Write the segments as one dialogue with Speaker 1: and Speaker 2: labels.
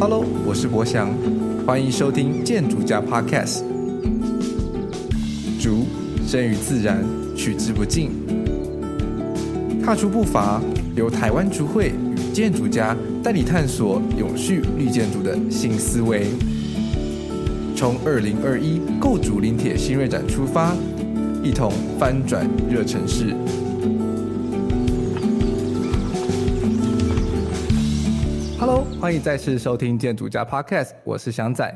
Speaker 1: Hello，我是博翔，欢迎收听建筑家 Podcast。竹生于自然，取之不尽。踏出步伐，由台湾竹会与建筑家带你探索永续绿建筑的新思维。从二零二一构筑林铁新锐展出发，一同翻转热城市。欢迎再次收听建筑家 Podcast，我是祥仔。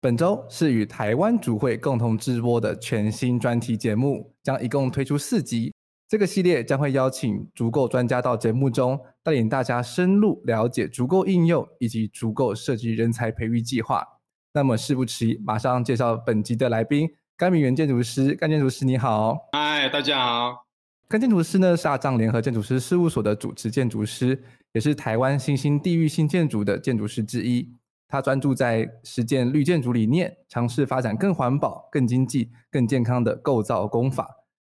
Speaker 1: 本周是与台湾主会共同直播的全新专题节目，将一共推出四集。这个系列将会邀请足够专家到节目中，带领大家深入了解足够应用以及足够设计人才培育计划。那么事不迟疑，马上介绍本集的来宾——甘明元建筑师。甘建筑师，你好。
Speaker 2: 嗨，大家好。
Speaker 1: 甘建筑师呢是大藏联合建筑师事务所的主持建筑师。也是台湾新兴地域性建筑的建筑师之一，他专注在实践绿建筑理念，尝试发展更环保、更经济、更健康的构造工法。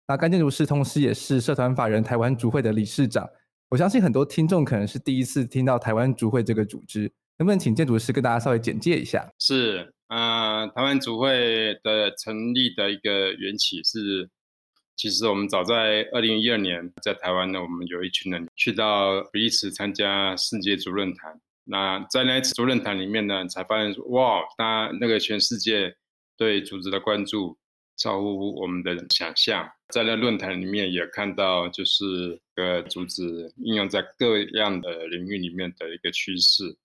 Speaker 1: 那甘建筑师同时也是社团法人台湾竹会的理事长。我相信很多听众可能是第一次听到台湾竹会这个组织，能不能请建筑师跟大家稍微简介一下？
Speaker 2: 是，呃，台湾竹会的成立的一个缘起是。其实我们早在二零一二年，在台湾呢，我们有一群人去到比利时参加世界竹论坛。那在那一次竹论坛里面呢，才发现，哇，那那个全世界对竹子的关注超乎我们的想象。在那论坛里面也看到，就是个竹子应用在各样的领域里面的一个趋势。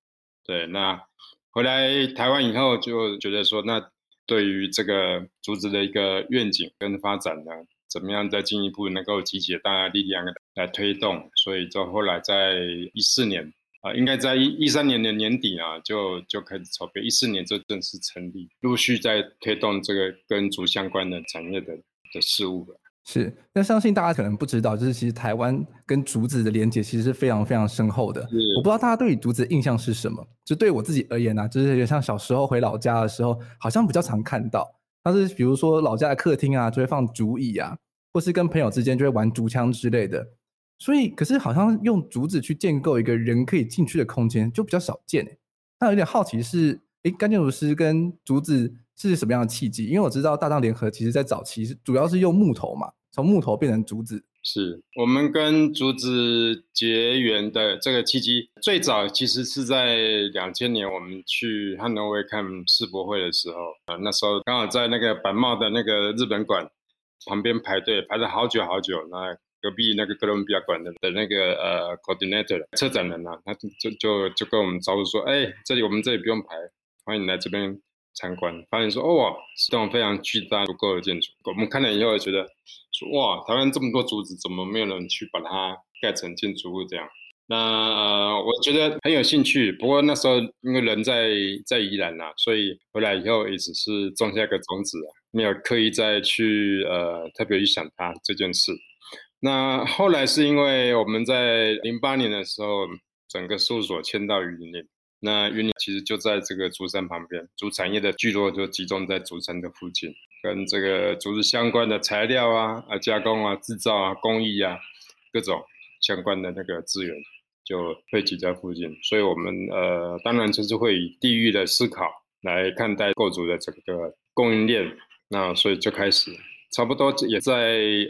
Speaker 2: 对，那回来台湾以后就觉得说，那对于这个竹子的一个愿景跟发展呢，怎么样再进一步能够集结大家力量来推动？所以就后来在一四年啊、呃，应该在一一三年的年底啊，就就开始筹备，一四年就正式成立，陆续在推动这个跟竹相关的产业的的事物了。
Speaker 1: 是，那相信大家可能不知道，就是其实台湾跟竹子的连接其实是非常非常深厚的。是我不知道大家对于竹子的印象是什么？就对我自己而言呢、啊，就是有点像小时候回老家的时候，好像比较常看到，但是比如说老家的客厅啊，就会放竹椅啊。或是跟朋友之间就会玩竹枪之类的，所以可是好像用竹子去建构一个人可以进去的空间就比较少见。那有点好奇是，诶，甘建筑师跟竹子是什么样的契机？因为我知道大藏联合其实在早期主要是用木头嘛，从木头变成竹子。
Speaker 2: 是我们跟竹子结缘的这个契机，最早其实是在两千年我们去汉诺威看世博会的时候啊，那时候刚好在那个板茂的那个日本馆。旁边排队排了好久好久，那隔壁那个哥伦比亚馆的的那个呃 coordinator 策展人啊，他就就就跟我们招呼说，哎，这里我们这里不用排，欢迎来这边参观。发现说，哦，是这种非常巨大足够的建筑。我们看了以后也觉得，说哇，台湾这么多竹子，怎么没有人去把它盖成建筑物这样？那呃，我觉得很有兴趣。不过那时候因为人在在宜兰啊，所以回来以后也只是种下个种子啊。没有刻意再去呃特别去想它这件事。那后来是因为我们在零八年的时候，整个事务所迁到云林。那云林其实就在这个竹山旁边，竹产业的聚落就集中在竹山的附近，跟这个竹子相关的材料啊、啊加工啊、制造啊、工艺啊各种相关的那个资源就汇集在附近。所以我们呃当然就是会以地域的思考来看待构筑的整个供应链。那所以就开始，差不多也在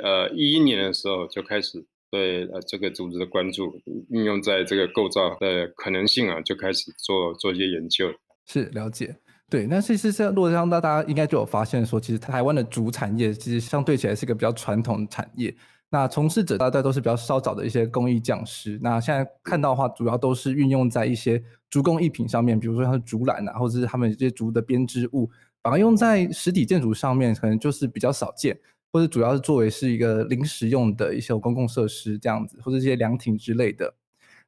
Speaker 2: 呃一一年的时候就开始对呃这个竹子的关注，运用在这个构造的可能性啊，就开始做做一些研究。
Speaker 1: 是了解，对。那其实像落地上，大家应该就有发现说，其实台湾的竹产业其实相对起来是一个比较传统产业。那从事者大概都是比较稍早的一些工艺匠师。那现在看到的话，主要都是运用在一些竹工艺品上面，比如说像竹篮啊，或者是他们这些竹的编织物。反而用在实体建筑上面，可能就是比较少见，或者主要是作为是一个临时用的一些公共设施这样子，或者一些凉亭之类的。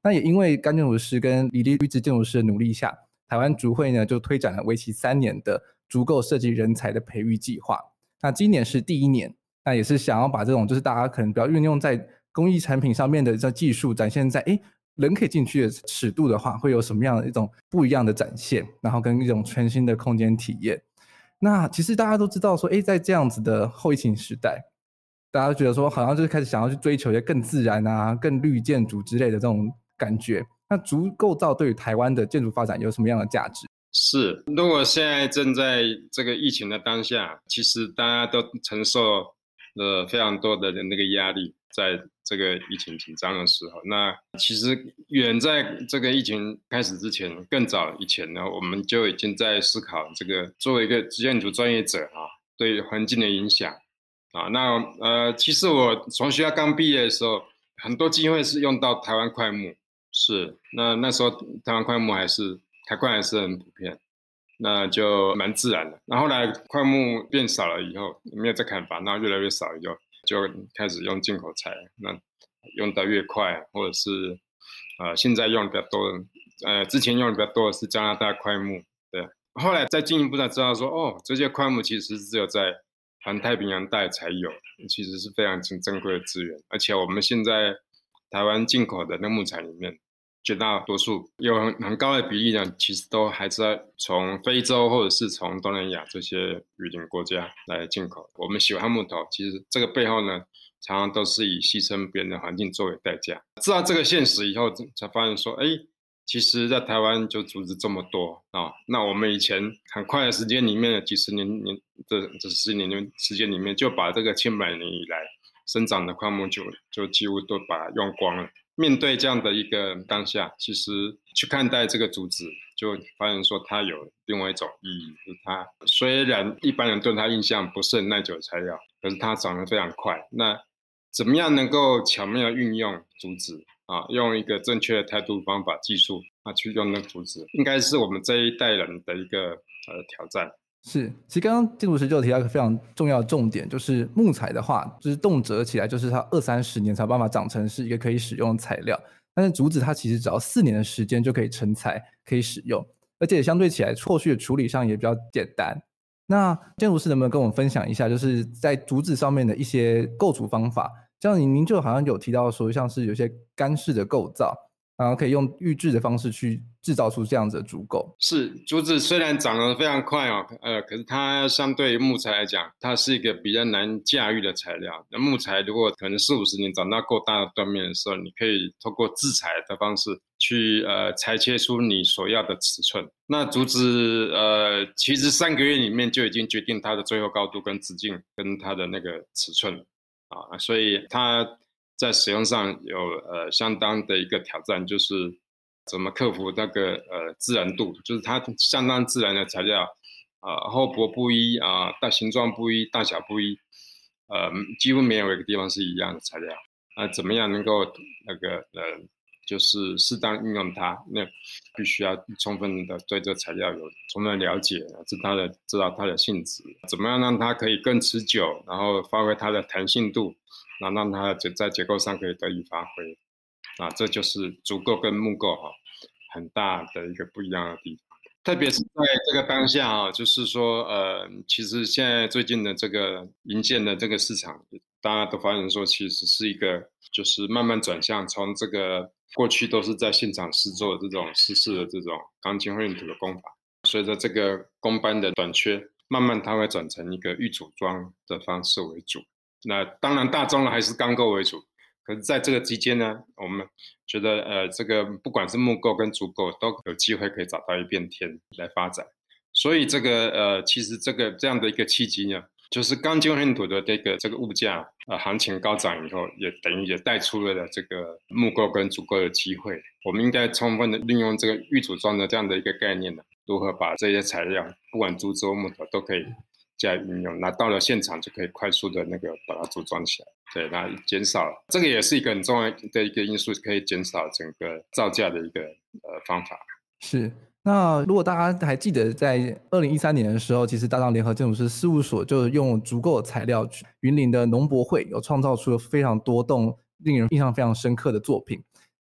Speaker 1: 那也因为干建筑师跟李立绿植建筑师的努力下，台湾竹会呢就推展了为期三年的竹构设计人才的培育计划。那今年是第一年，那也是想要把这种就是大家可能比较运用在工艺产品上面的这技术展现在，诶，人可以进去的尺度的话，会有什么样的一种不一样的展现，然后跟一种全新的空间体验。那其实大家都知道说，哎，在这样子的后疫情时代，大家都觉得说，好像就是开始想要去追求一些更自然啊、更绿建筑之类的这种感觉。那竹构造对于台湾的建筑发展有什么样的价值？
Speaker 2: 是，如果现在正在这个疫情的当下，其实大家都承受呃非常多的那个压力，在这个疫情紧张的时候，那其实远在这个疫情开始之前，更早以前呢，我们就已经在思考这个作为一个建筑专业者啊，对环境的影响啊。那呃，其实我从学校刚毕业的时候，很多机会是用到台湾快木，是那那时候台湾快木还是台快还是很普遍，那就蛮自然的。那后来块木变少了以后，没有再砍伐，那越来越少以后。就开始用进口材，那用的越快，或者是呃现在用的比较多，呃之前用的比较多的是加拿大块木，对，后来再进一步才知道说，哦，这些桧木其实只有在环太平洋带才有，其实是非常珍珍贵的资源，而且我们现在台湾进口的那木材里面。绝大多数有很很高的比例呢，其实都还是在从非洲或者是从东南亚这些雨林国家来进口。我们喜欢木头，其实这个背后呢，常常都是以牺牲别人的环境作为代价。知道这个现实以后，才发现说，哎，其实，在台湾就竹子这么多啊。那我们以前很快的时间里面，几十年年这这十年的时间里面，就把这个千百年以来生长的桧木就就几乎都把它用光了。面对这样的一个当下，其实去看待这个竹子，就发现说它有另外一种意义。就它虽然一般人对它印象不是很耐久的材料，可是它长得非常快。那怎么样能够巧妙运用竹子啊？用一个正确的态度、方法、技术啊，去用那竹子，应该是我们这一代人的一个呃挑战。
Speaker 1: 是，其实刚刚建筑师就提到一个非常重要的重点，就是木材的话，就是动辄起来就是它二三十年才有办法长成是一个可以使用的材料，但是竹子它其实只要四年的时间就可以成材，可以使用，而且相对起来后续的处理上也比较简单。那建筑师能不能跟我们分享一下，就是在竹子上面的一些构筑方法？像您您就好像有提到说，像是有些干式的构造。然后可以用预制的方式去制造出这样子的竹构。
Speaker 2: 是，竹子虽然长得非常快哦，呃，可是它相对于木材来讲，它是一个比较难驾驭的材料。那木材如果可能四五十年长到够大的断面的时候，你可以透过制裁的方式去呃裁切出你所要的尺寸。那竹子呃，其实三个月里面就已经决定它的最后高度跟直径跟它的那个尺寸啊，所以它。在使用上有呃相当的一个挑战，就是怎么克服那个呃自然度，就是它相当自然的材料，啊、呃、厚薄不一啊，大、形状不一，大小不一，呃几乎没有一个地方是一样的材料。那、怎么样能够那个呃就是适当运用它？那必须要充分的对这材料有充分的了解，知它的知道它的性质，怎么样让它可以更持久，然后发挥它的弹性度。那让它在结构上可以得以发挥，啊，这就是竹构跟木构哈，很大的一个不一样的地方。特别是在这个当下啊，就是说，呃，其实现在最近的这个银建的这个市场，大家都发现说，其实是一个就是慢慢转向从这个过去都是在现场施作的这种湿式的这种钢筋混凝土的工法，随着这个工班的短缺，慢慢它会转成一个预组装的方式为主。那当然，大宗的还是钢构为主。可是，在这个期间呢，我们觉得，呃，这个不管是木构跟竹构都有机会可以找到一片天来发展。所以，这个呃，其实这个这样的一个契机呢，就是钢筋混凝土的这个这个物价呃行情高涨以后，也等于也带出了这个木构跟竹构的机会。我们应该充分的利用这个预组装的这样的一个概念呢，如何把这些材料，不管竹子或木头都可以。加以运用，那到了现场就可以快速的那个把它组装起来，对，那减少这个也是一个很重要的一个因素，可以减少整个造价的一个呃方法。
Speaker 1: 是，那如果大家还记得，在二零一三年的时候，其实大当联合建筑师事务所就用足够的材料去，云林的农博会有创造出了非常多栋令人印象非常深刻的作品。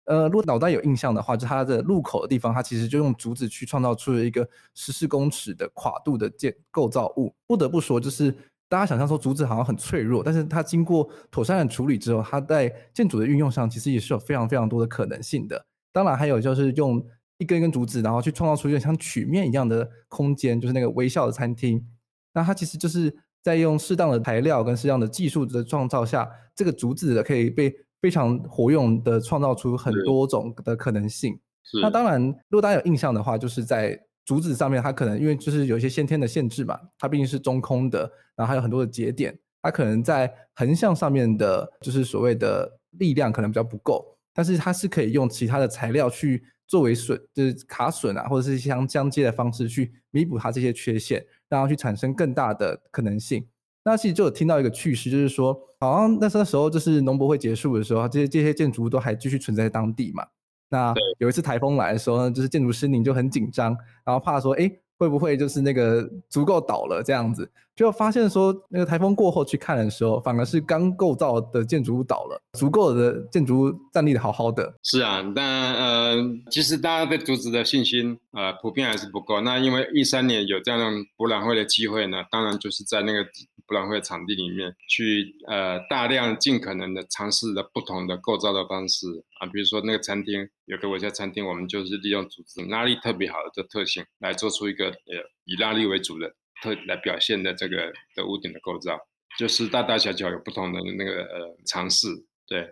Speaker 1: 呃，如果脑袋有印象的话，就它的入口的地方，它其实就用竹子去创造出了一个十四公尺的跨度的建构造物。不得不说，就是大家想象说竹子好像很脆弱，但是它经过妥善的处理之后，它在建筑的运用上其实也是有非常非常多的可能性的。当然，还有就是用一根根竹子，然后去创造出一个像曲面一样的空间，就是那个微笑的餐厅。那它其实就是在用适当的材料跟适当的技术的创造下，这个竹子的可以被。非常活用的创造出很多种的可能性。那当然，如果大家有印象的话，就是在竹子上面，它可能因为就是有一些先天的限制嘛，它毕竟是中空的，然后还有很多的节点，它可能在横向上面的，就是所谓的力量可能比较不够，但是它是可以用其他的材料去作为损，就是卡榫啊，或者是相相接的方式去弥补它这些缺陷，让它去产生更大的可能性。那其实就有听到一个趣事，就是说，好像那时候就是农博会结束的时候，这些这些建筑物都还继续存在当地嘛。那有一次台风来的时候呢，就是建筑师您就很紧张，然后怕说，哎，会不会就是那个足够倒了这样子？就发现说，那个台风过后去看的时候，反而是刚构造的建筑物倒了，足够的建筑物站立的好好的。
Speaker 2: 是啊，但呃，其实大家对竹子的信心呃普遍还是不够。那因为一三年有这样的博览会的机会呢，当然就是在那个。博览会场地里面去，呃，大量尽可能的尝试的不同的构造的方式啊，比如说那个餐厅，有个我家餐厅，我们就是利用竹子拉力特别好的特性，来做出一个呃以拉力为主的特来表现的这个的屋顶的构造，就是大大小小有不同的那个呃尝试。对，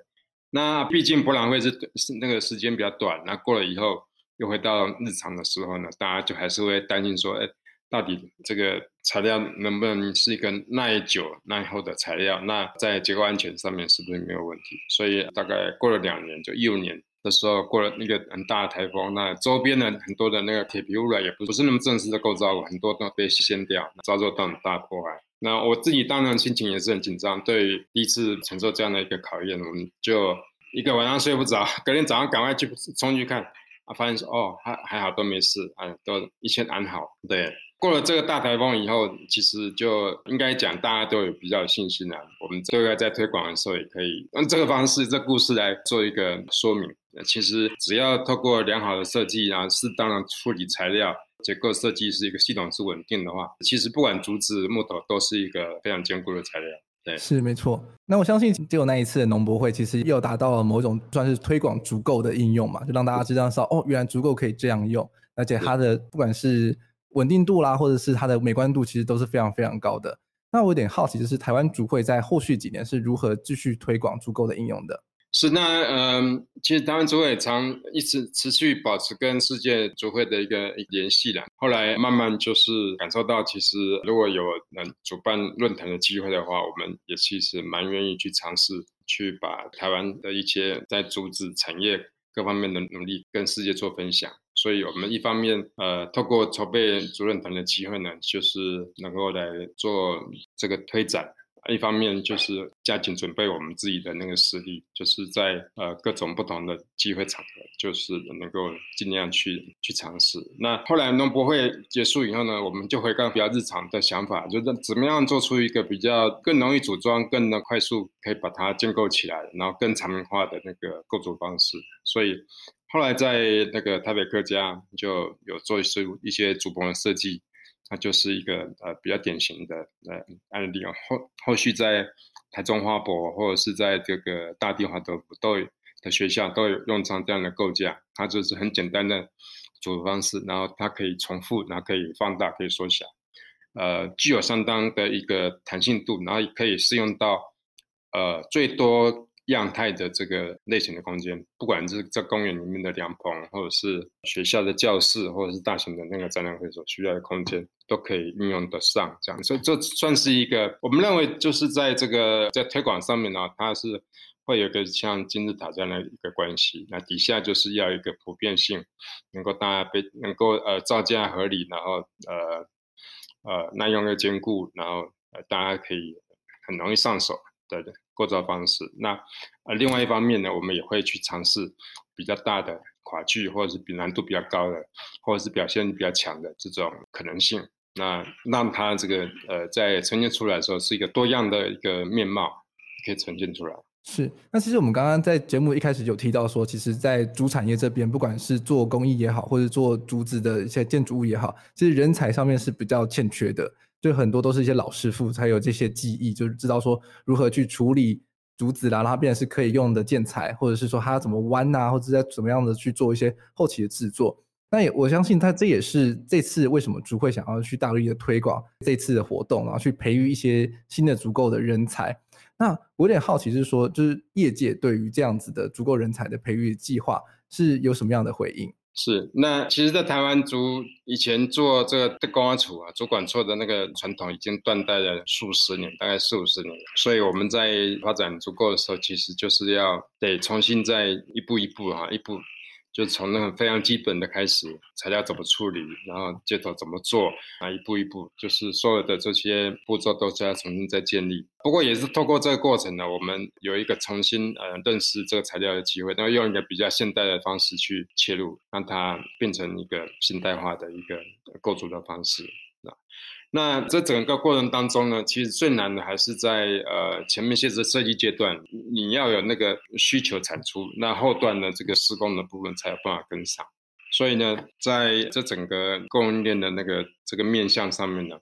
Speaker 2: 那毕竟博览会是是那个时间比较短，那过了以后又回到日常的时候呢，大家就还是会担心说，哎。到底这个材料能不能是一个耐久耐候的材料？那在结构安全上面是不是没有问题？所以大概过了两年，就一五年的时候，过了那个很大的台风，那周边的很多的那个铁皮屋了，也不是那么正式的构造物，很多都被掀掉，遭受到很大破坏。那我自己当然心情也是很紧张，对于第一次承受这样的一个考验，我们就一个晚上睡不着，隔天早上赶快去冲去看，啊，发现说哦，还还好都没事，啊，都一切安好，对。过了这个大台风以后，其实就应该讲大家都有比较有信心了。我们这个在推广的时候，也可以用这个方式、这故事来做一个说明。其实只要透过良好的设计，然后适当的处理材料，结构设计是一个系统是稳定的话，其实不管竹子、木头都是一个非常坚固的材料。对，
Speaker 1: 是没错。那我相信只有那一次的农博会，其实又达到了某种算是推广足够的应用嘛，就让大家知道说，哦，原来足够可以这样用，而且它的不管是稳定度啦，或者是它的美观度，其实都是非常非常高的。那我有点好奇，就是台湾竹会在后续几年是如何继续推广足够的应用的？
Speaker 2: 是那嗯，其实台湾竹会也常一直持续保持跟世界竹会的一个联系了。后来慢慢就是感受到，其实如果有能主办论坛的机会的话，我们也其实蛮愿意去尝试去把台湾的一些在竹子产业各方面的努力跟世界做分享。所以，我们一方面，呃，透过筹备主论坛的机会呢，就是能够来做这个推展。一方面就是加紧准备我们自己的那个实力，就是在呃各种不同的机会场合，就是能够尽量去去尝试。那后来农博会结束以后呢，我们就回到比较日常的想法，就是怎么样做出一个比较更容易组装、更能快速可以把它建构起来，然后更产品化的那个构筑方式。所以后来在那个台北客家就有做出一些主棚的设计。它就是一个呃比较典型的呃案例啊。后后续在台中花博或者是在这个大地华德福都有的学校都有用上这样的构架，它就是很简单的组合方式，然后它可以重复，然后可以放大，可以缩小，呃，具有相当的一个弹性度，然后也可以适用到呃最多。样态的这个类型的空间，不管是在公园里面的凉棚，或者是学校的教室，或者是大型的那个展览会所需要的空间，都可以运用得上。这样，所以这算是一个我们认为就是在这个在推广上面呢，它是会有个像金字塔这样的一个关系。那底下就是要一个普遍性，能够大家被能够呃造价合理，然后呃呃耐用又坚固，然后呃大家可以很容易上手。对的构造方式，那呃，另外一方面呢，我们也会去尝试比较大的跨距，或者是比难度比较高的，或者是表现比较强的这种可能性。那让它这个呃，在呈现出来的时候，是一个多样的一个面貌，可以呈现出来。
Speaker 1: 是。那其实我们刚刚在节目一开始有提到说，其实，在竹产业这边，不管是做工艺也好，或者做竹子的一些建筑物也好，其实人才上面是比较欠缺的。就很多都是一些老师傅才有这些技艺，就是知道说如何去处理竹子啦，让它变成是可以用的建材，或者是说它怎么弯啊，或者在怎么样的去做一些后期的制作。那也我相信，它这也是这次为什么竹会想要去大力的推广这次的活动，然后去培育一些新的足够的人才。那我有点好奇，是说就是业界对于这样子的足够人才的培育计划是有什么样的回应？
Speaker 2: 是，那其实，在台湾足以前做这个的工厂啊，主管错的那个传统已经断代了数十年，大概四五十年。所以我们在发展足够的时候，其实就是要得重新再一步一步啊，一步。就从那个非常基本的开始，材料怎么处理，然后接头怎么做啊，一步一步，就是所有的这些步骤都是要重新再建立。不过也是透过这个过程呢，我们有一个重新呃认识这个材料的机会，然后用一个比较现代的方式去切入，让它变成一个现代化的一个构筑的方式。那这整个过程当中呢，其实最难的还是在呃前面先是设计阶段，你要有那个需求产出，那后段的这个施工的部分才有办法跟上。所以呢，在这整个供应链的那个这个面向上面呢，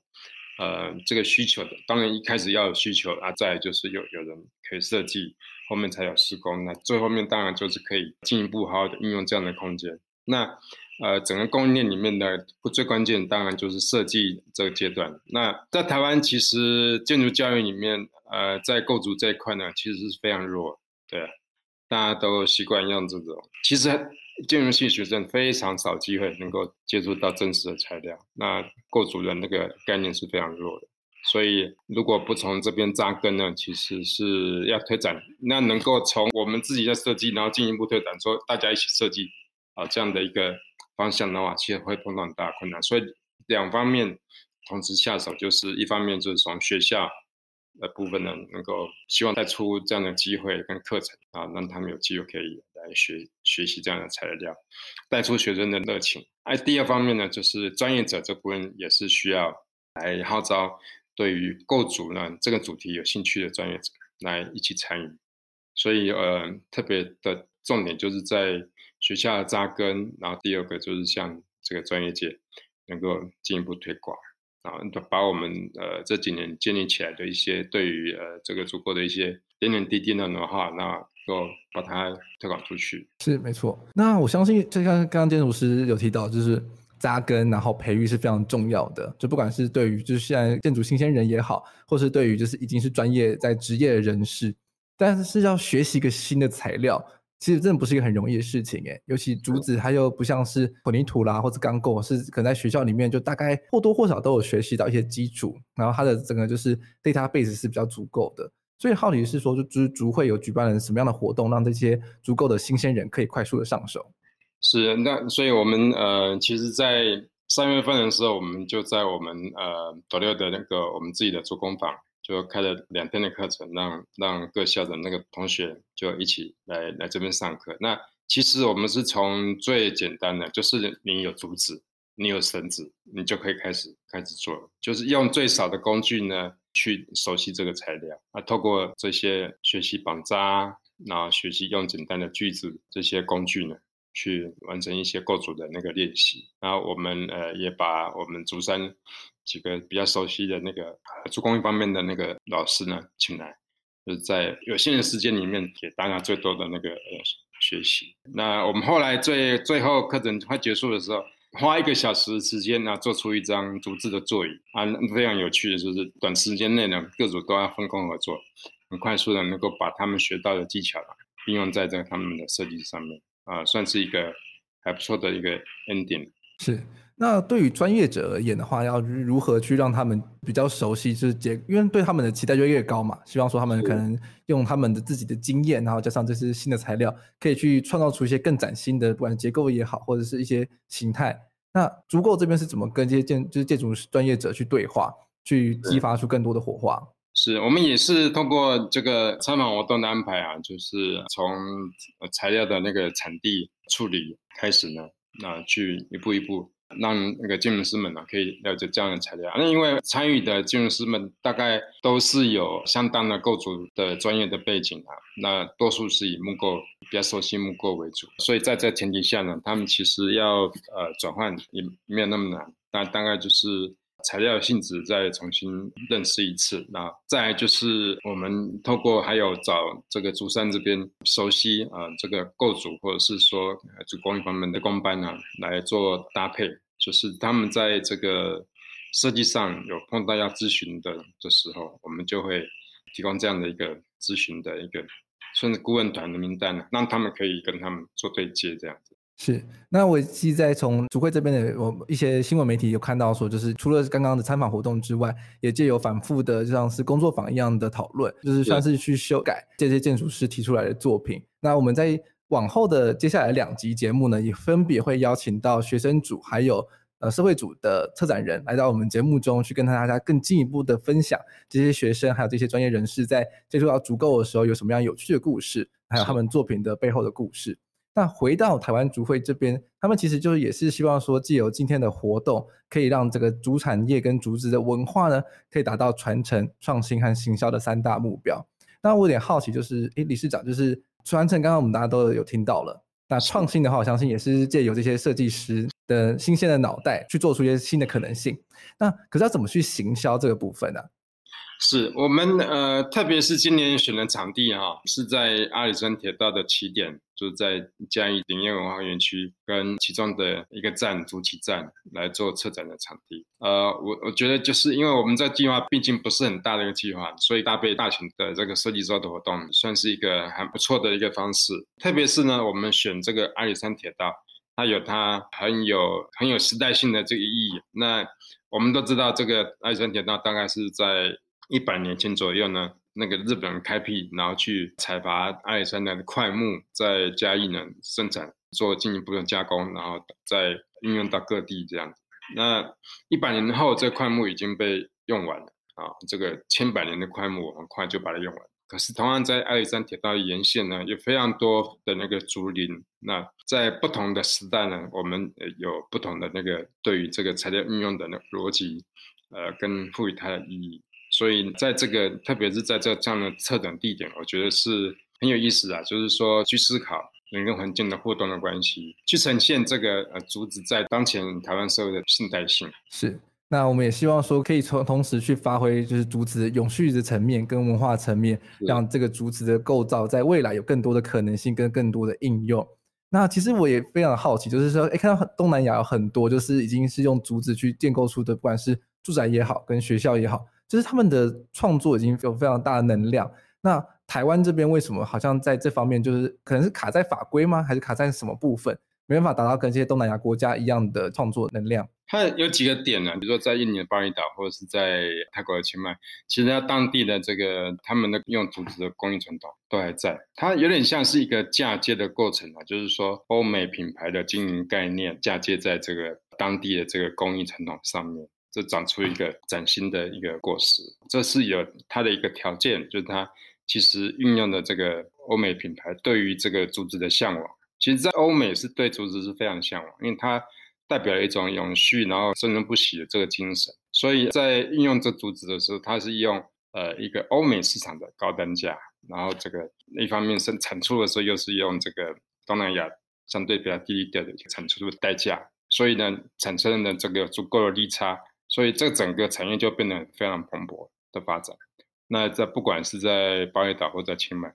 Speaker 2: 呃，这个需求的当然一开始要有需求啊，再就是有有人可以设计，后面才有施工。那最后面当然就是可以进一步好好的运用这样的空间。那呃，整个供应链里面的最关键当然就是设计这个阶段。那在台湾，其实建筑教育里面，呃，在构筑这一块呢，其实是非常弱。对，大家都习惯用这种。其实建筑系学生非常少机会能够接触到真实的材料，那构筑的那个概念是非常弱的。所以，如果不从这边扎根呢，其实是要推展，那能够从我们自己的设计，然后进一步推展，说大家一起设计啊，这样的一个。方向的话，其实会碰到很大困难，所以两方面同时下手，就是一方面就是从学校的部分呢，能够希望带出这样的机会跟课程啊，让他们有机会可以来学学习这样的材料，带出学生的热情。哎，第二方面呢，就是专业者这部分也是需要来号召对于构筑呢这个主题有兴趣的专业者来一起参与，所以呃，特别的重点就是在。学校的扎根，然后第二个就是像这个专业界能够进一步推广，然后把我们呃这几年建立起来的一些对于呃这个足够的一些点点滴滴的的话，那就把它推广出去。
Speaker 1: 是没错。那我相信，就像刚刚建筑师有提到，就是扎根然后培育是非常重要的。就不管是对于就是现在建筑新鲜人也好，或是对于就是已经是专业在职业的人士，但是是要学习一个新的材料。其实真的不是一个很容易的事情诶，尤其竹子，它又不像是混凝土啦，或者钢构，是可能在学校里面就大概或多或少都有学习到一些基础，然后它的整个就是 database 是比较足够的。所以好奇是说，就就是竹会有举办了什么样的活动，让这些足够的新鲜人可以快速的上手？
Speaker 2: 是，那所以我们呃，其实，在三月份的时候，我们就在我们呃斗六的那个我们自己的竹工坊。就开了两天的课程，让让各校的那个同学就一起来来这边上课。那其实我们是从最简单的，就是你有竹子，你有绳子，你就可以开始开始做，就是用最少的工具呢去熟悉这个材料。啊，透过这些学习绑扎，然后学习用简单的锯子这些工具呢，去完成一些构组的那个练习。然后我们呃也把我们竹山。几个比较熟悉的那个做工艺方面的那个老师呢，请来，就是在有限的时间里面给大家最多的那个呃学习。那我们后来最最后课程快结束的时候，花一个小时时间呢，做出一张竹制的座椅啊，非常有趣的就是短时间内呢，各组都要分工合作，很快速的能够把他们学到的技巧啊，应用在这个他们的设计上面啊，算是一个还不错的一个 ending。
Speaker 1: 是。那对于专业者而言的话，要如何去让他们比较熟悉，就是结，因为对他们的期待就越高嘛，希望说他们可能用他们的自己的经验，然后加上这些新的材料，可以去创造出一些更崭新的，不管结构也好，或者是一些形态。那足够这边是怎么跟这些建，就是建筑专业者去对话，去激发出更多的火花？
Speaker 2: 是我们也是通过这个参访活动的安排啊，就是从材料的那个产地处理开始呢，那去一步一步。让那个金融师们呢、可以了解这样的材料。那因为参与的金融师们大概都是有相当的构筑的专业的背景啊，那多数是以木构比较熟悉木构为主，所以在这前提下呢，他们其实要呃转换也没有那么难。那大概就是。材料性质再重新认识一次，那再就是我们透过还有找这个竹山这边熟悉啊、这个构组或者是说这工艺方面的工班呢、来做搭配，就是他们在这个设计上有碰到要咨询的的时候，我们就会提供这样的一个咨询的一个甚至顾问团的名单呢，让他们可以跟他们做对接这样子。
Speaker 1: 是，那我记在从主会这边的我一些新闻媒体有看到说，就是除了刚刚的参访活动之外，也借由反复的就像是工作坊一样的讨论，就是算是去修改这些建筑师提出来的作品。那我们在往后的接下来两集节目呢，也分别会邀请到学生组还有呃社会组的策展人来到我们节目中去跟大家更进一步的分享这些学生还有这些专业人士在接触到足够的时候有什么样有趣的故事，还有他们作品的背后的故事。那回到台湾竹会这边，他们其实就是也是希望说，借由今天的活动，可以让这个竹产业跟竹子的文化呢，可以达到传承、创新和行销的三大目标。那我有点好奇，就是，诶，理事长，就是传承，刚刚我们大家都有听到了，那创新的话，我相信也是借由这些设计师的新鲜的脑袋去做出一些新的可能性。那可是要怎么去行销这个部分呢？
Speaker 2: 是我们呃，特别是今年选的场地哈，是在阿里山铁道的起点，就在嘉义林业文化园区跟其中的一个站竹崎站来做策展的场地。呃，我我觉得就是因为我们在计划毕竟不是很大的一个计划，所以搭配大型的这个设计周的活动，算是一个很不错的一个方式。特别是呢，我们选这个阿里山铁道，它有它很有很有时代性的这个意义。那我们都知道，这个阿里山铁道大概是在一百年前左右呢，那个日本人开辟，然后去采伐阿里山的块木，在嘉义呢生产，做进一步的加工，然后再运用到各地这样子。那一百年后，这块木已经被用完了啊，这个千百年的块木很快就把它用完。可是同样在阿里山铁道沿线呢，有非常多的那个竹林。那在不同的时代呢，我们有不同的那个对于这个材料运用的那逻辑，呃，跟赋予它的意义。所以，在这个特别是在这这样的策展地点，我觉得是很有意思啊。就是说，去思考人跟环境的互动的关系，去呈现这个呃竹子在当前台湾社会的现代性。
Speaker 1: 是。那我们也希望说，可以从同时去发挥，就是竹子永续的层面跟文化层面，让这个竹子的构造在未来有更多的可能性跟更多的应用。那其实我也非常好奇，就是说，哎，看到东南亚有很多就是已经是用竹子去建构出的，不管是住宅也好，跟学校也好。就是他们的创作已经有非常大的能量。那台湾这边为什么好像在这方面就是可能是卡在法规吗？还是卡在什么部分，没办法达到跟这些东南亚国家一样的创作能量？
Speaker 2: 它有几个点呢？比如说在印尼的巴厘岛，或者是在泰国的清迈，其实它当地的这个他们的用竹子的工艺传统都还在。它有点像是一个嫁接的过程啊，就是说欧美品牌的经营概念嫁接在这个当地的这个工艺传统上面。这长出一个崭新的一个果实，这是有它的一个条件，就是它其实运用的这个欧美品牌对于这个竹子的向往，其实，在欧美是对竹子是非常向往，因为它代表了一种永续，然后生生不息的这个精神。所以在运用这竹子的时候，它是用呃一个欧美市场的高单价，然后这个一方面生产出的时候又是用这个东南亚相对比较低一点的产出的代价，所以呢，产生了这个足够的利差。所以这整个产业就变得非常蓬勃的发展。那在不管是在巴厘岛或者清迈，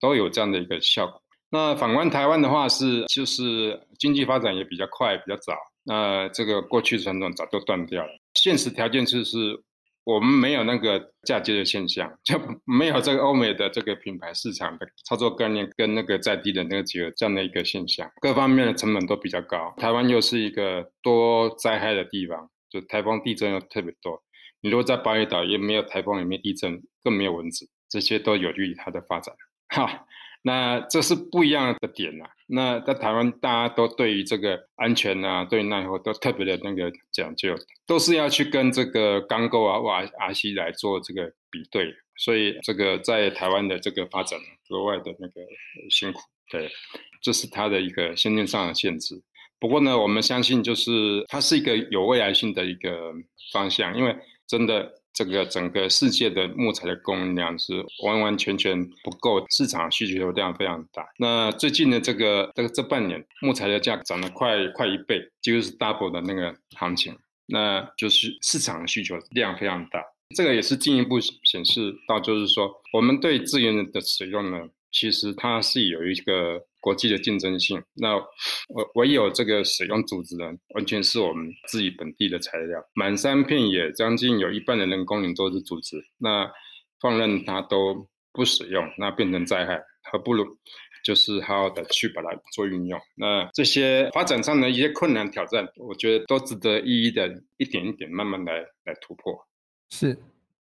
Speaker 2: 都有这样的一个效果。那反观台湾的话，是就是经济发展也比较快，比较早。那这个过去传统早就断掉了。现实条件就是我们没有那个嫁接的现象，就 没有这个欧美的这个品牌市场的操作概念跟那个在地的那个结合这样的一个现象。各方面的成本都比较高。台湾又是一个多灾害的地方。就台风、地震又特别多，你如果在巴厘岛也没有台风，也没地震，更没有蚊子，这些都有利于它的发展。哈，那这是不一样的点呐、那在台湾，大家都对于这个安全啊，对耐候都特别的那个讲究，都是要去跟这个钢构啊、瓦阿西来做这个比对，所以这个在台湾的这个发展格外的那个辛苦。对，这是它的一个先天上的限制。不过呢，我们相信就是它是一个有未来性的一个方向，因为真的这个整个世界的木材的供应量是完完全全不够，市场需求量非常大。那最近的这个这个这半年木材的价格涨了快快一倍，几乎是 double 的那个行情，那就是市场的需求量非常大。这个也是进一步显示到，就是说我们对资源的使用呢，其实它是有一个。国际的竞争性，那唯唯有这个使用竹子呢，完全是我们自己本地的材料。满山遍野，将近有一半的人工林都是竹子，那放任它都不使用，那变成灾害，还不如就是好好的去把它做运用。那这些发展上的一些困难挑战，我觉得都值得一一的一点一点慢慢来来突破。
Speaker 1: 是，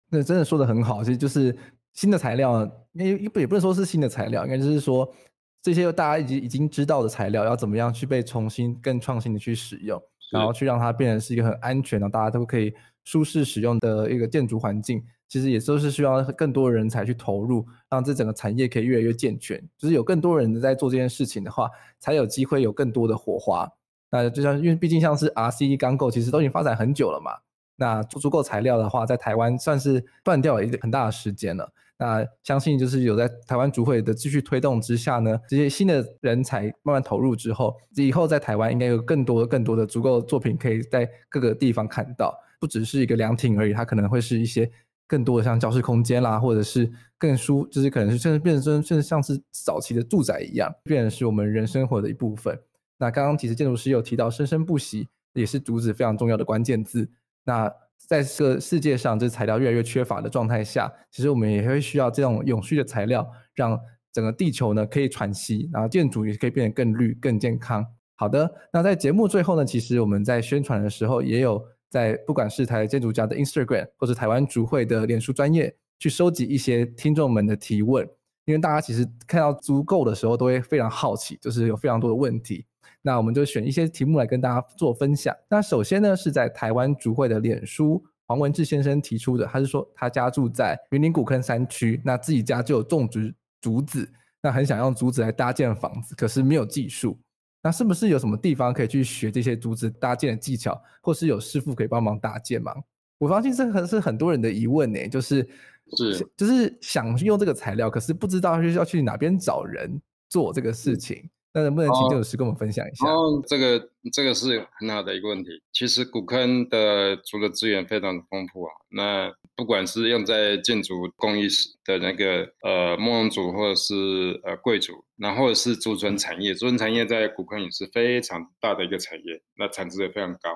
Speaker 1: 那真的说得很好，其实就是新的材料，因为也不也不能说是新的材料，应该就是说这些大家已经已经知道的材料，要怎么样去被重新更创新的去使用，然后去让它变成是一个很安全的，大家都可以舒适使用的一个建筑环境。其实也都是需要更多的人才去投入，让这整个产业可以越来越健全。就是有更多人在做这件事情的话，才有机会有更多的火花。那就像因为毕竟像是 RCE 钢构，其实都已经发展很久了嘛。那做足够材料的话，在台湾算是断掉了一个很大的时间了。那相信就是有在台湾筑会的继续推动之下呢，这些新的人才慢慢投入之后，以后在台湾应该有更多更多的足够的作品可以在各个地方看到，不只是一个凉亭而已，它可能会是一些。更多的像教室空间啦，或者是更舒，就是可能是甚至变成甚至像是早期的住宅一样，变成是我们人生活的一部分。那刚刚其实建筑师有提到生生不息，也是竹子非常重要的关键字。那在这个世界上，这材料越来越缺乏的状态下，其实我们也会需要这种永续的材料，让整个地球呢可以喘息，然后建筑也可以变得更绿、更健康。好的，那在节目最后呢，其实我们在宣传的时候也有。在不管是台建筑家的 Instagram，或是台湾竹会的脸书专业，去收集一些听众们的提问，因为大家其实看到足够的时候，都会非常好奇，就是有非常多的问题。那我们就选一些题目来跟大家做分享。那首先呢，是在台湾竹会的脸书，黄文志先生提出的，他是说他家住在云林古坑山区，那自己家就有种植竹子，那很想用竹子来搭建房子，可是没有技术。那是不是有什么地方可以去学这些竹子搭建的技巧，或是有师傅可以帮忙搭建吗？我相信这可是很多人的疑问呢，就是是就是想用这个材料，可是不知道是要去哪边找人做这个事情。那能不能请建筑师跟我们分享一下？
Speaker 2: 哦，这个这个是很好的一个问题。其实古坑的除了资源非常的丰富啊。那不管是用在建筑工艺时的那个呃木龙竹，或者是呃贵族，那或者是竹笋产业，竹笋产业在古坑也是非常大的一个产业，那产值也非常高。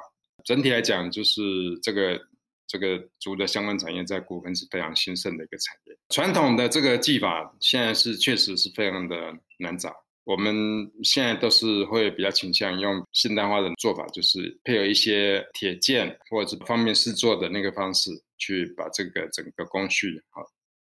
Speaker 2: 整体来讲，就是这个这个竹的相关产业在古坑是非常兴盛的一个产业。传统的这个技法现在是确实是非常的难找。我们现在都是会比较倾向用现代化的做法，就是配合一些铁件或者方便施作的那个方式，去把这个整个工序好，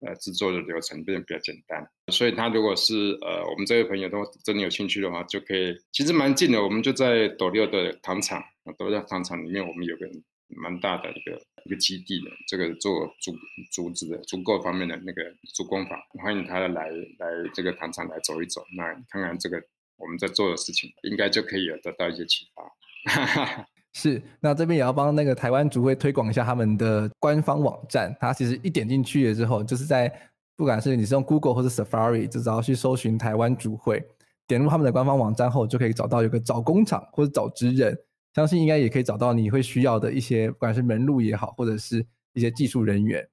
Speaker 2: 呃，制作的流程变得比较简单。所以他如果是呃，我们这位朋友都真的有兴趣的话，就可以，其实蛮近的，我们就在斗六的糖厂，斗六糖厂里面，我们有个蛮大的一个。一个基地的这个做竹竹子的竹构方面的那个竹工坊，欢迎他来来这个糖厂来走一走，那看看这个我们在做的事情，应该就可以有得到一些启发。
Speaker 1: 是，那这边也要帮那个台湾竹会推广一下他们的官方网站，它其实一点进去了之后，就是在不管是你是用 Google 或者 Safari，就只要去搜寻台湾竹会，点入他们的官方网站后，就可以找到有个找工厂或者找职人。相信应该也可以找到你会需要的一些，不管是门路也好，或者是一些技术人员。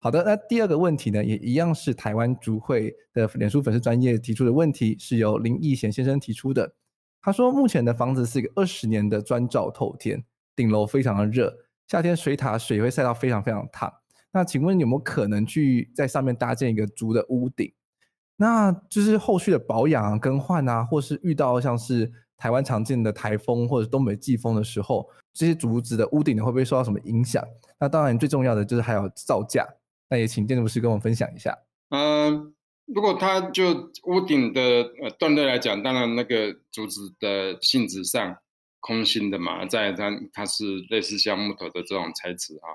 Speaker 1: 好的，那第二个问题呢，也一样是台湾竹会的脸书粉丝专业提出的问题，是由林义贤先生提出的。他说，目前的房子是一个二十年的砖造透天，顶楼非常的热，夏天水塔水会晒到非常非常烫。那请问有没有可能去在上面搭建一个竹的屋顶？那就是后续的保养、更换啊，或是遇到像是。台湾常见的台风或者东北季风的时候，这些竹子的屋顶会不会受到什么影响？那当然最重要的就是还有造价。那也请建筑师跟我们分享一下。
Speaker 2: 嗯、如果它就屋顶的呃断裂来讲，当然那个竹子的性质上空心的嘛，再它它是类似像木头的这种材质啊，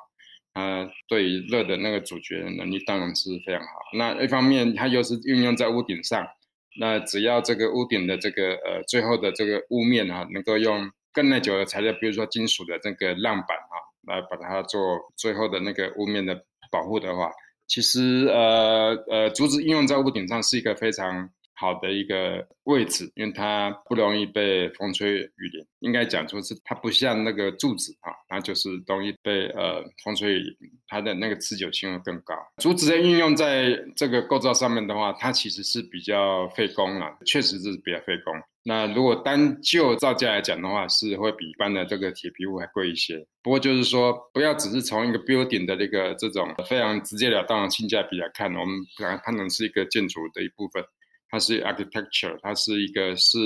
Speaker 2: 它对于热的那个阻绝能力当然是非常好。那一方面它又是运用在屋顶上。那只要这个屋顶的这个呃最后的这个屋面啊，能够用更耐久的材料，比如说金属的这个浪板啊，来把它做最后的那个屋面的保护的话，其实呃呃竹子应用在屋顶上是一个非常好的一个位置，因为它不容易被风吹雨淋，应该讲说是它不像那个柱子啊，它就是容易被呃风吹雨淋，它的那个持久性会更高。竹子的运用在这个构造上面的话，它其实是比较费工啊，确实是比较费工。那如果单就造价来讲的话，是会比一般的这个铁皮屋还贵一些。不过就是说，不要只是从一个 building 的那个这种非常直截了当的性价比来看，我们把它看成是一个建筑的一部分。它是 architecture，它是一个是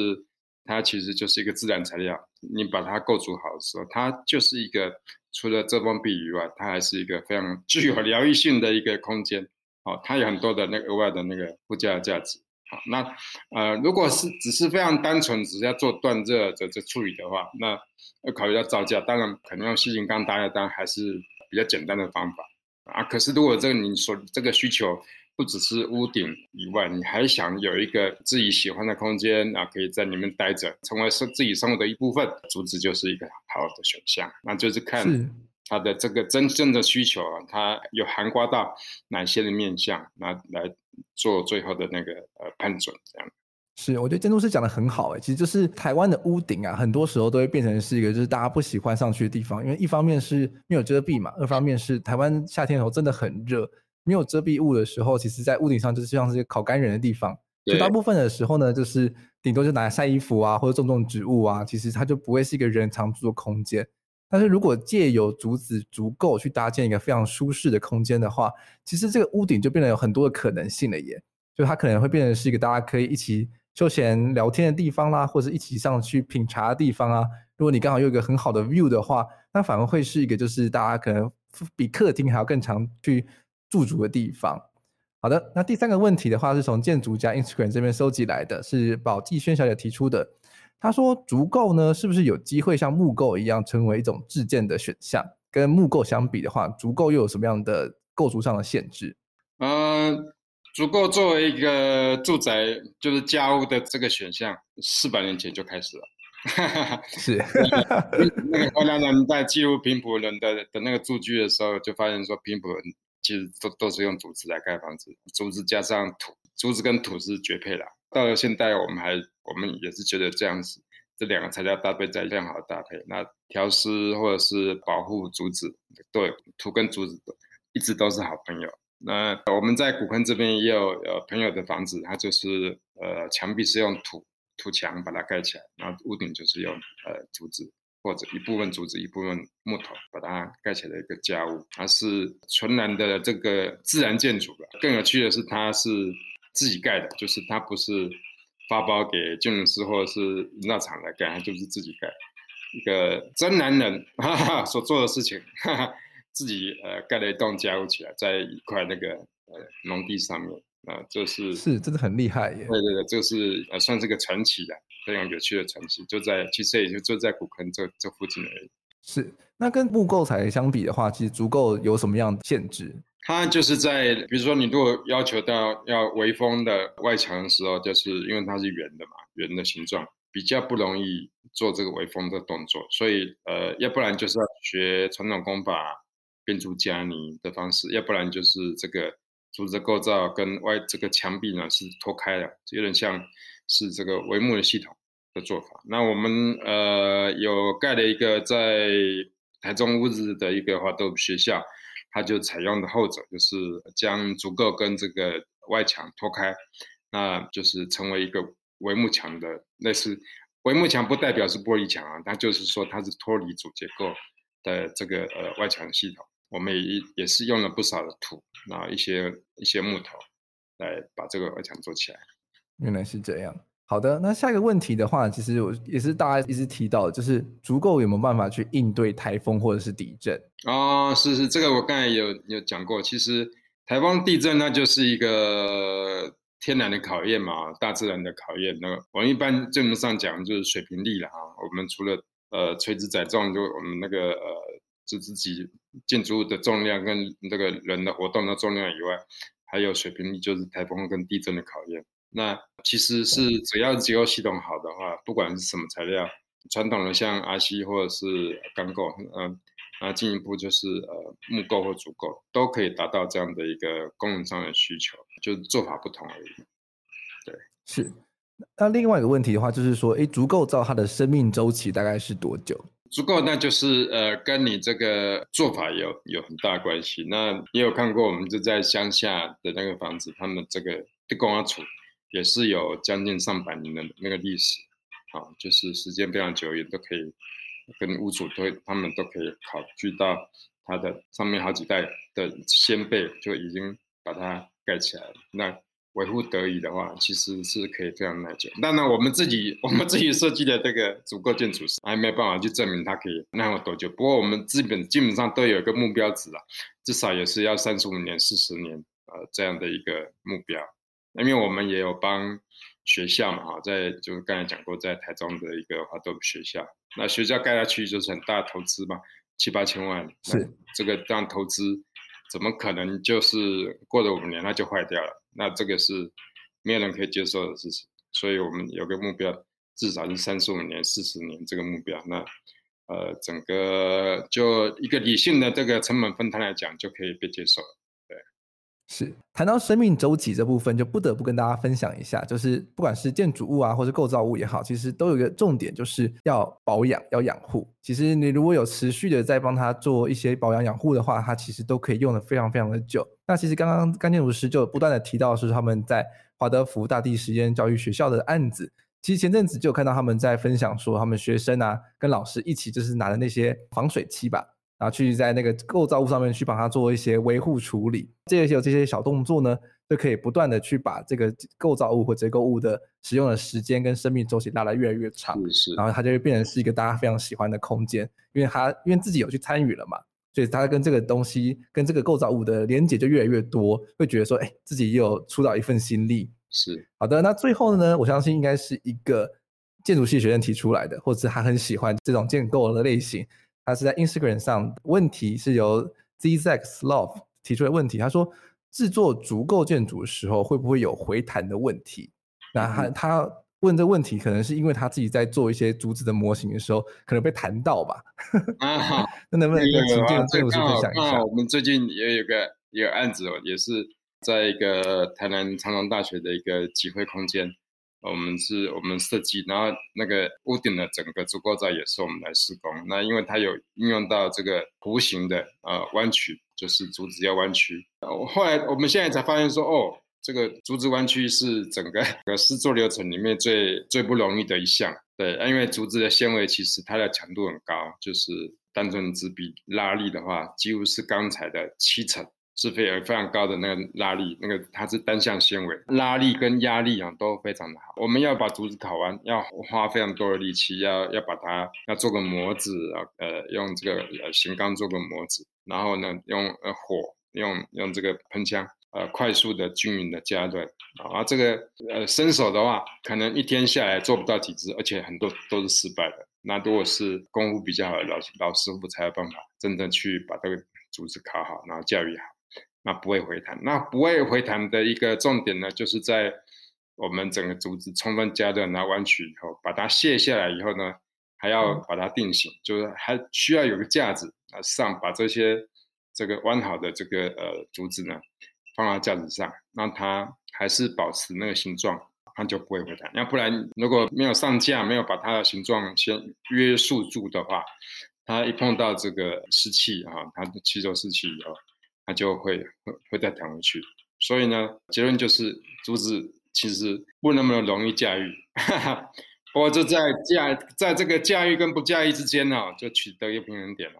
Speaker 2: 它其实就是一个自然材料。你把它构筑好的时候，它就是一个除了遮风避雨外，它还是一个非常 具有疗愈性的一个空间。哦，它有很多的那个额外的那个附加价值。好，那呃，如果是只是非常单纯，只是要做断热的这处理的话，那要考虑到造价，当然可能用矽金钢搭的，当还是比较简单的方法啊。可是如果这个你说这个需求不只是屋顶以外，你还想有一个自己喜欢的空间啊，可以在里面待着，成为是自己生活的一部分，竹子就是一个好的选项。那就是看它的这个真正的需求啊，它有涵盖到哪些的面向，那来。做最后的那个呃判准，这样
Speaker 1: 是，我觉得建筑师讲的很好哎，其实就是台湾的屋顶啊，很多时候都会变成是一个就是大家不喜欢上去的地方，因为一方面是没有遮蔽嘛，二方面是台湾夏天的时候真的很热，没有遮蔽物的时候，其实在屋顶上就是像是一个烤干人的地方，就大部分的时候呢，就是顶多就拿来晒衣服啊，或者种种植物啊，其实它就不会是一个人常住的空间。但是如果借由竹子足够去搭建一个非常舒适的空间的话，其实这个屋顶就变得有很多的可能性了耶。就它可能会变成是一个大家可以一起休闲聊天的地方啦，或者一起上去品茶的地方啊。如果你刚好有一个很好的 view 的话，那反而会是一个就是大家可能比客厅还要更常去驻足的地方。好的，那第三个问题的话是从建筑家 Instagram 这边收集来的，是宝继轩小姐提出的。她说：“竹构呢，是不是有机会像木构一样成为一种自建的选项？跟木构相比的话，竹构又有什么样的构筑上的限制？”
Speaker 2: 嗯、呃，竹构作为一个住宅就是家屋的这个选项，四百年前就开始了。
Speaker 1: 是
Speaker 2: 那个荷兰人在记录平埔人的的那个住居的时候，就发现说平埔人其实都都是用竹子来盖房子，竹子加上土，竹子跟土是绝配的。到了现代，我们还我们也是觉得这样子，这两个材料搭配在非常好搭配。那调湿或者是保护竹子，对土跟竹子都一直都是好朋友。那我们在古坑这边也有呃朋友的房子，它就是呃墙壁是用土土墙把它盖起来，然后屋顶就是用呃竹子或者一部分竹子一部分木头把它盖起来的一个家屋，它是纯然的这个自然建筑了。更有趣的是，它是。自己盖的，就是它不是发包给建筑师或者是营造厂来盖，它就是自己盖，一个真男人哈哈所做的事情，哈哈自己呃盖了一栋家屋起来，在一块那个呃农地上面，啊、这，就是
Speaker 1: 是真的很厉害耶，
Speaker 2: 对对对，就是呃算是个传奇的，非常有趣的传奇，就在其实也就就在古坑这这附近而已。
Speaker 1: 是，那跟木构材相比的话，其实竹构有什么样的限制？
Speaker 2: 它就是在，比如说你如果要求到要围风的外墙的时候，就是因为它是圆的嘛，圆的形状比较不容易做这个围风的动作，所以呃，要不然就是要学传统工法变出加泥的方式，要不然就是这个竹子的构造跟外这个墙壁呢是脱开的，有点像是这个帷幕的系统的做法。那我们呃有盖了一个在台中乌日的一个华德福学校。它就采用的后者，就是将竹构跟这个外墙脱开，那就是成为一个帷幕墙的类似帷幕墙，不代表是玻璃墙啊，它就是说它是脱离主结构的这个呃外墙系统。我们也也是用了不少的土，然后一些一些木头来把这个外墙做起来。
Speaker 1: 原来是这样。好的，那下一个问题的话，其实我也是大家一直提到，就是足够有没有办法去应对台风或者是地震？
Speaker 2: 哦，是是，这个我刚才有有讲过。其实台风、地震那就是一个天然的考验嘛，大自然的考验。那我们一般正面上讲就是水平力了哈。我们除了呃垂直载重，就我们那个呃就自己建筑物的重量跟这个人的活动的重量以外，还有水平力，就是台风跟地震的考验。那其实是只要结构系统好的话，不管是什么材料，传统的像阿西或者是钢构，嗯，那进一步就是呃木构或竹构，都可以达到这样的一个功能上的需求，就是做法不同而已。对，
Speaker 1: 是。那另外一个问题的话，就是说，诶，竹构造它的生命周期大概是多久？
Speaker 2: 竹构那就是呃跟你这个做法有有很大关系。那也有看过，我们就在乡下的那个房子，他们这个地工啊处。也是有将近上百年的那个历史，啊，就是时间非常久远，都可以跟屋主都他们都可以考据到它的上面好几代的先辈就已经把它盖起来了。那维护得宜的话，其实是可以非常耐久。当然，我们自己我们自己设计的这个主构建筑师还没办法去证明它可以耐多久。不过我们基本基本上都有一个目标值了，至少也是要三十五年、四十年呃这样的一个目标。因为我们也有帮学校嘛哈，在就是刚才讲过，在台中的一个华德福学校，那学校盖下去就是很大的投资嘛，七八千万，
Speaker 1: 是
Speaker 2: 这个这样投资。怎么可能就是过了五年它就坏掉了？那这个是没有人可以接受的事情。所以我们有个目标，至少是三十五年、四十年这个目标。那呃，整个就一个理性的这个成本分摊来讲，就可以被接受了。
Speaker 1: 是谈到生命周期这部分，就不得不跟大家分享一下，就是不管是建筑物啊，或是构造物也好，其实都有一个重点，就是要保养、要养护。其实你如果有持续的在帮他做一些保养养护的话，它其实都可以用的非常非常的久。那其实刚刚甘建筑师就不断的提到，是他们在华德福大地实验教育学校的案子。其实前阵子就有看到他们在分享说，他们学生啊跟老师一起就是拿的那些防水漆吧。然后去在那个构造物上面去帮它做一些维护处理，这些有这些小动作呢，就可以不断的去把这个构造物或结构物的使用的时间跟生命周期拉得越来越长，
Speaker 2: 是，
Speaker 1: 然后它就会变成是一个大家非常喜欢的空间，因为它因为自己有去参与了嘛，所以它跟这个东西跟这个构造物的连接就越来越多，会觉得说，哎，自己也有出到一份心力。
Speaker 2: 是，
Speaker 1: 好的，那最后呢，我相信应该是一个建筑系学生提出来的，或者他很喜欢这种建构的类型。他是在 Instagram 上，问题是由 Love 提出的问题。他说，制作足够建筑的时候会不会有回弹的问题？那他他问这问题，可能是因为他自己在做一些竹子的模型的时候，可能被弹到吧？
Speaker 2: 啊，好，
Speaker 1: 那能不能跟请建筑师分享一下？
Speaker 2: 我们最近也有个一个案子哦，也是在一个台南长隆大学的一个集会空间。我们是我们设计，然后那个屋顶的整个主构造也是我们来施工。那因为它有应用到这个弧形的呃弯曲，就是竹子要弯曲。我后来我们现在才发现说，哦，这个竹子弯曲是整个个施作流程里面最最不容易的一项。对，因为竹子的纤维其实它的强度很高，就是单纯纸比拉力的话，几乎是钢材的七成。是非常非常高的那个拉力，那个它是单向纤维，拉力跟压力啊都非常的好。我们要把竹子烤完，要花非常多的力气，要要把它要做个模子啊，呃，用这个呃型钢做个模子，然后呢用呃火用用这个喷枪呃快速的均匀的加热啊，这个呃伸手的话，可能一天下来做不到几只，而且很多都是失败的。那如果是功夫比较好的老老师傅才有办法真正去把这个竹子烤好，然后教育好。那不会回弹，那不会回弹的一个重点呢，就是在我们整个竹子充分加热，然后弯曲以后，把它卸下来以后呢，还要把它定型，就是还需要有个架子啊上，把这些这个弯好的这个呃竹子呢放到架子上，让它还是保持那个形状，它就不会回弹。要不然如果没有上架，没有把它的形状先约束住的话，它一碰到这个湿气啊，它的吸收湿气以后。它就会会会再弹回去，所以呢，结论就是竹子其实不那么容易驾驭，哈哈。不过就在驾在这个驾驭跟不驾驭之间呢、啊，就取得一个平衡点了。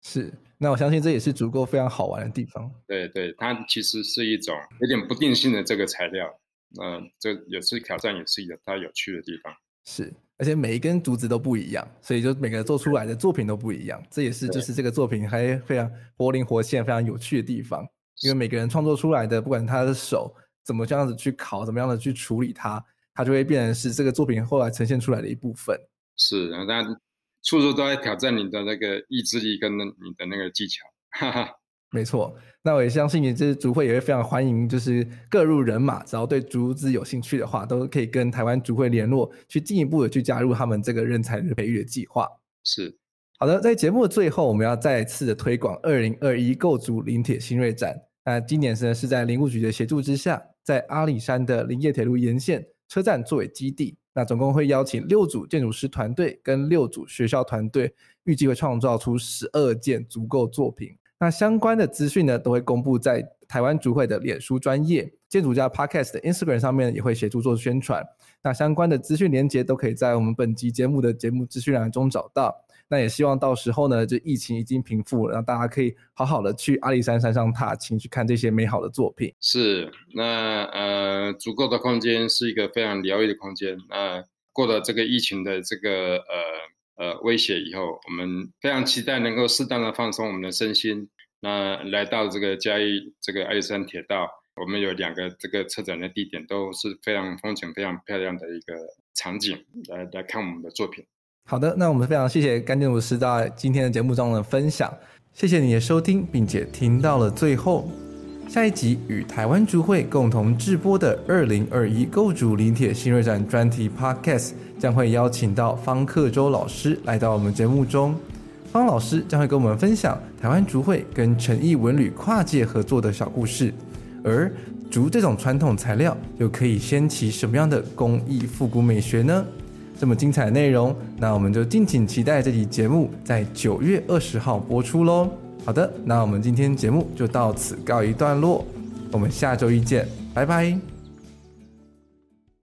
Speaker 1: 是，那我相信这也是足够非常好玩的地方。
Speaker 2: 对对，它其实是一种有点不定性的这个材料，那这也是挑战，也是有它有趣的地方。
Speaker 1: 是。而且每一根竹子都不一样，所以就每个做出来的作品都不一样。这也是就是这个作品还非常活灵活现、非常有趣的地方。因为每个人创作出来的，不管他的手怎么这样子去烤，怎么样的去处理它，它就会变成是这个作品后来呈现出来的一部分。
Speaker 2: 是，那处处都在挑战你的那个意志力跟你的那个技巧。哈哈。
Speaker 1: 没错，那我也相信你这竹会也会非常欢迎，就是各路人马，只要对竹子有兴趣的话，都可以跟台湾竹会联络，去进一步的去加入他们这个人才的培育的计划。
Speaker 2: 是，
Speaker 1: 好的，在节目的最后，我们要再次的推广二零二一构筑林铁新锐展。那今年呢是在林务局的协助之下，在阿里山的林业铁路沿线车站作为基地，那总共会邀请六组建筑师团队跟六组学校团队，预计会创造出十二件足够作品。那相关的资讯呢，都会公布在台湾竹会的脸书专业建筑家 Podcast 的 Instagram 上面，也会协助做宣传。那相关的资讯连接都可以在我们本集节目的节目资讯栏中找到。那也希望到时候呢，就疫情已经平复了，让大家可以好好的去阿里山山上踏青，去看这些美好的作品。
Speaker 2: 是，那呃，足够的空间是一个非常疗愈的空间。那过了这个疫情的这个呃呃威胁以后，我们非常期待能够适当的放松我们的身心。那来到这个嘉义这个阿里山铁道，我们有两个这个车展的地点，都是非常风景非常漂亮的一个场景，来来看我们的作品。
Speaker 1: 好的，那我们非常谢谢甘建筑师在今天的节目中的分享，谢谢你的收听，并且听到了最后。下一集与台湾竹会共同制播的二零二一构筑林铁新锐展专题 Podcast 将会邀请到方克洲老师来到我们节目中。方老师将会跟我们分享台湾竹会跟诚毅文旅跨界合作的小故事，而竹这种传统材料又可以掀起什么样的工艺复古美学呢？这么精彩的内容，那我们就敬请期待这期节目在九月二十号播出喽。好的，那我们今天节目就到此告一段落，我们下周一见，拜拜。